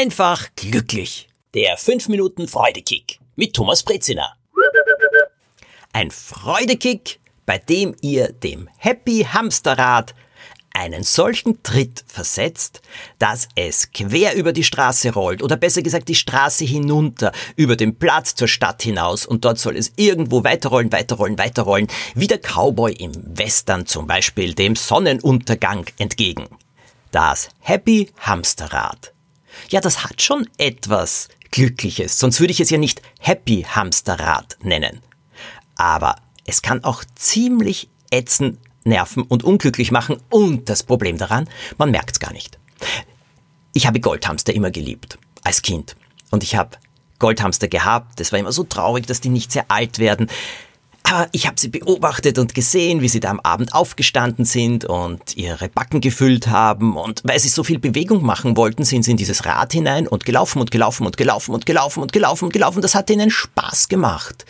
Einfach glücklich. Der 5 Minuten Freudekick mit Thomas Brezina. Ein Freudekick, bei dem ihr dem Happy Hamsterrad einen solchen Tritt versetzt, dass es quer über die Straße rollt oder besser gesagt die Straße hinunter, über den Platz zur Stadt hinaus und dort soll es irgendwo weiterrollen, weiterrollen, weiterrollen, wie der Cowboy im Western zum Beispiel dem Sonnenuntergang entgegen. Das Happy Hamsterrad. Ja, das hat schon etwas Glückliches, sonst würde ich es ja nicht Happy Hamsterrad nennen. Aber es kann auch ziemlich ätzend nerven und unglücklich machen und das Problem daran, man merkt es gar nicht. Ich habe Goldhamster immer geliebt, als Kind. Und ich habe Goldhamster gehabt, es war immer so traurig, dass die nicht sehr alt werden. Aber ich habe sie beobachtet und gesehen, wie sie da am Abend aufgestanden sind und ihre Backen gefüllt haben. Und weil sie so viel Bewegung machen wollten, sind sie in dieses Rad hinein und gelaufen und gelaufen und gelaufen und gelaufen und gelaufen und gelaufen. Das hat ihnen Spaß gemacht.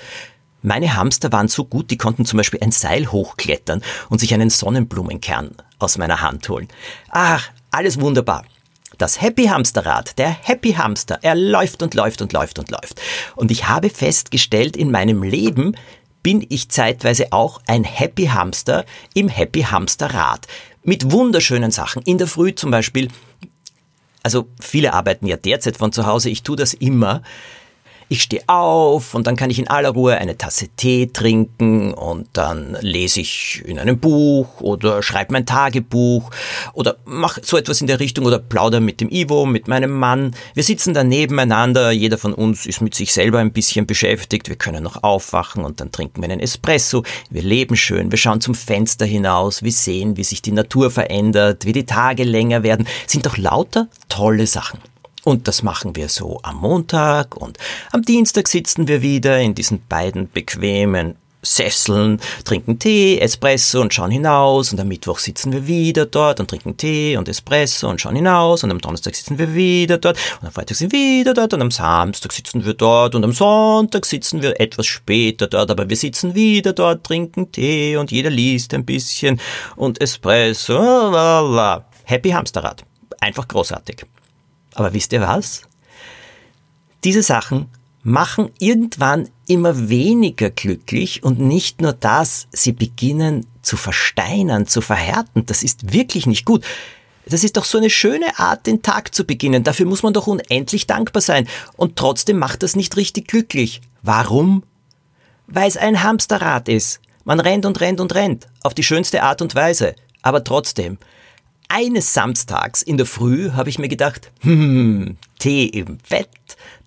Meine Hamster waren so gut, die konnten zum Beispiel ein Seil hochklettern und sich einen Sonnenblumenkern aus meiner Hand holen. Ach, alles wunderbar. Das Happy Hamsterrad, der Happy Hamster, er läuft und läuft und läuft und läuft. Und ich habe festgestellt, in meinem Leben bin ich zeitweise auch ein Happy Hamster im Happy Hamsterrad. Mit wunderschönen Sachen. In der Früh zum Beispiel, also viele arbeiten ja derzeit von zu Hause, ich tue das immer. Ich stehe auf und dann kann ich in aller Ruhe eine Tasse Tee trinken und dann lese ich in einem Buch oder schreibe mein Tagebuch oder mache so etwas in der Richtung oder plaudere mit dem Ivo, mit meinem Mann. Wir sitzen da nebeneinander, jeder von uns ist mit sich selber ein bisschen beschäftigt, wir können noch aufwachen und dann trinken wir einen Espresso. Wir leben schön, wir schauen zum Fenster hinaus, wir sehen, wie sich die Natur verändert, wie die Tage länger werden. Sind doch lauter tolle Sachen. Und das machen wir so am Montag und am Dienstag sitzen wir wieder in diesen beiden bequemen Sesseln, trinken Tee, Espresso und schauen hinaus und am Mittwoch sitzen wir wieder dort und trinken Tee und Espresso und schauen hinaus und am Donnerstag sitzen wir wieder dort und am Freitag sind wir wieder dort und am Samstag sitzen wir dort und am Sonntag sitzen wir etwas später dort, aber wir sitzen wieder dort, trinken Tee und jeder liest ein bisschen und Espresso, lala. Happy Hamsterrad. Einfach großartig. Aber wisst ihr was? Diese Sachen machen irgendwann immer weniger glücklich und nicht nur das, sie beginnen zu versteinern, zu verhärten. Das ist wirklich nicht gut. Das ist doch so eine schöne Art, den Tag zu beginnen. Dafür muss man doch unendlich dankbar sein. Und trotzdem macht das nicht richtig glücklich. Warum? Weil es ein Hamsterrad ist. Man rennt und rennt und rennt. Auf die schönste Art und Weise. Aber trotzdem eines Samstags in der Früh habe ich mir gedacht, hm, Tee im Bett,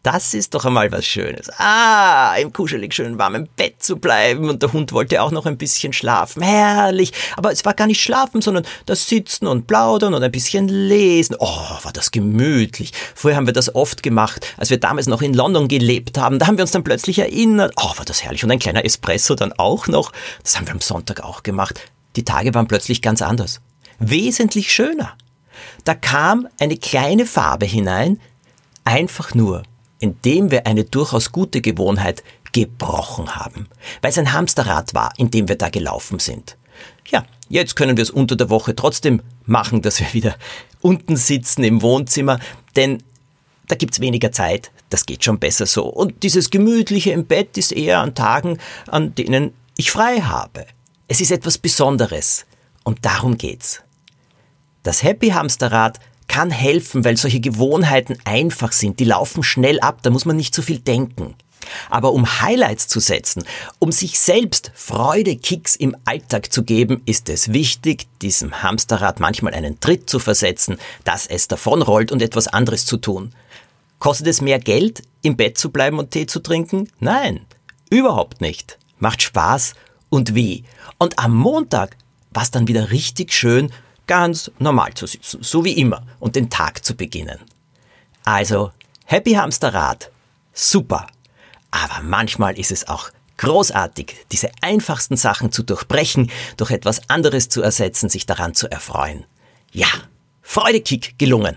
das ist doch einmal was Schönes. Ah, im kuschelig schönen warmen Bett zu bleiben und der Hund wollte auch noch ein bisschen schlafen. Herrlich. Aber es war gar nicht schlafen, sondern das Sitzen und Plaudern und ein bisschen lesen. Oh, war das gemütlich. Vorher haben wir das oft gemacht, als wir damals noch in London gelebt haben. Da haben wir uns dann plötzlich erinnert. Oh, war das herrlich. Und ein kleiner Espresso dann auch noch. Das haben wir am Sonntag auch gemacht. Die Tage waren plötzlich ganz anders wesentlich schöner. Da kam eine kleine Farbe hinein, einfach nur, indem wir eine durchaus gute Gewohnheit gebrochen haben, weil es ein Hamsterrad war, in dem wir da gelaufen sind. Ja, jetzt können wir es unter der Woche trotzdem machen, dass wir wieder unten sitzen im Wohnzimmer, denn da gibt's weniger Zeit, das geht schon besser so. Und dieses Gemütliche im Bett ist eher an Tagen, an denen ich frei habe. Es ist etwas Besonderes und darum geht's. Das Happy Hamsterrad kann helfen, weil solche Gewohnheiten einfach sind. Die laufen schnell ab, da muss man nicht so viel denken. Aber um Highlights zu setzen, um sich selbst Freude-Kicks im Alltag zu geben, ist es wichtig, diesem Hamsterrad manchmal einen Tritt zu versetzen, dass es davonrollt und etwas anderes zu tun. Kostet es mehr Geld, im Bett zu bleiben und Tee zu trinken? Nein, überhaupt nicht. Macht Spaß und wie. Und am Montag war es dann wieder richtig schön ganz normal zu sitzen, so wie immer, und den Tag zu beginnen. Also, Happy Hamsterrad, super. Aber manchmal ist es auch großartig, diese einfachsten Sachen zu durchbrechen, durch etwas anderes zu ersetzen, sich daran zu erfreuen. Ja, Freudekick gelungen.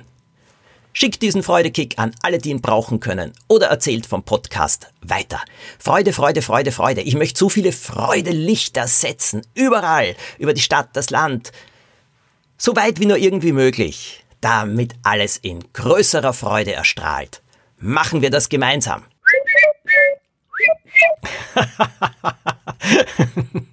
Schickt diesen Freudekick an alle, die ihn brauchen können oder erzählt vom Podcast weiter. Freude, Freude, Freude, Freude. Ich möchte so viele Freudelichter setzen. Überall. Über die Stadt, das Land, so weit wie nur irgendwie möglich, damit alles in größerer Freude erstrahlt. Machen wir das gemeinsam.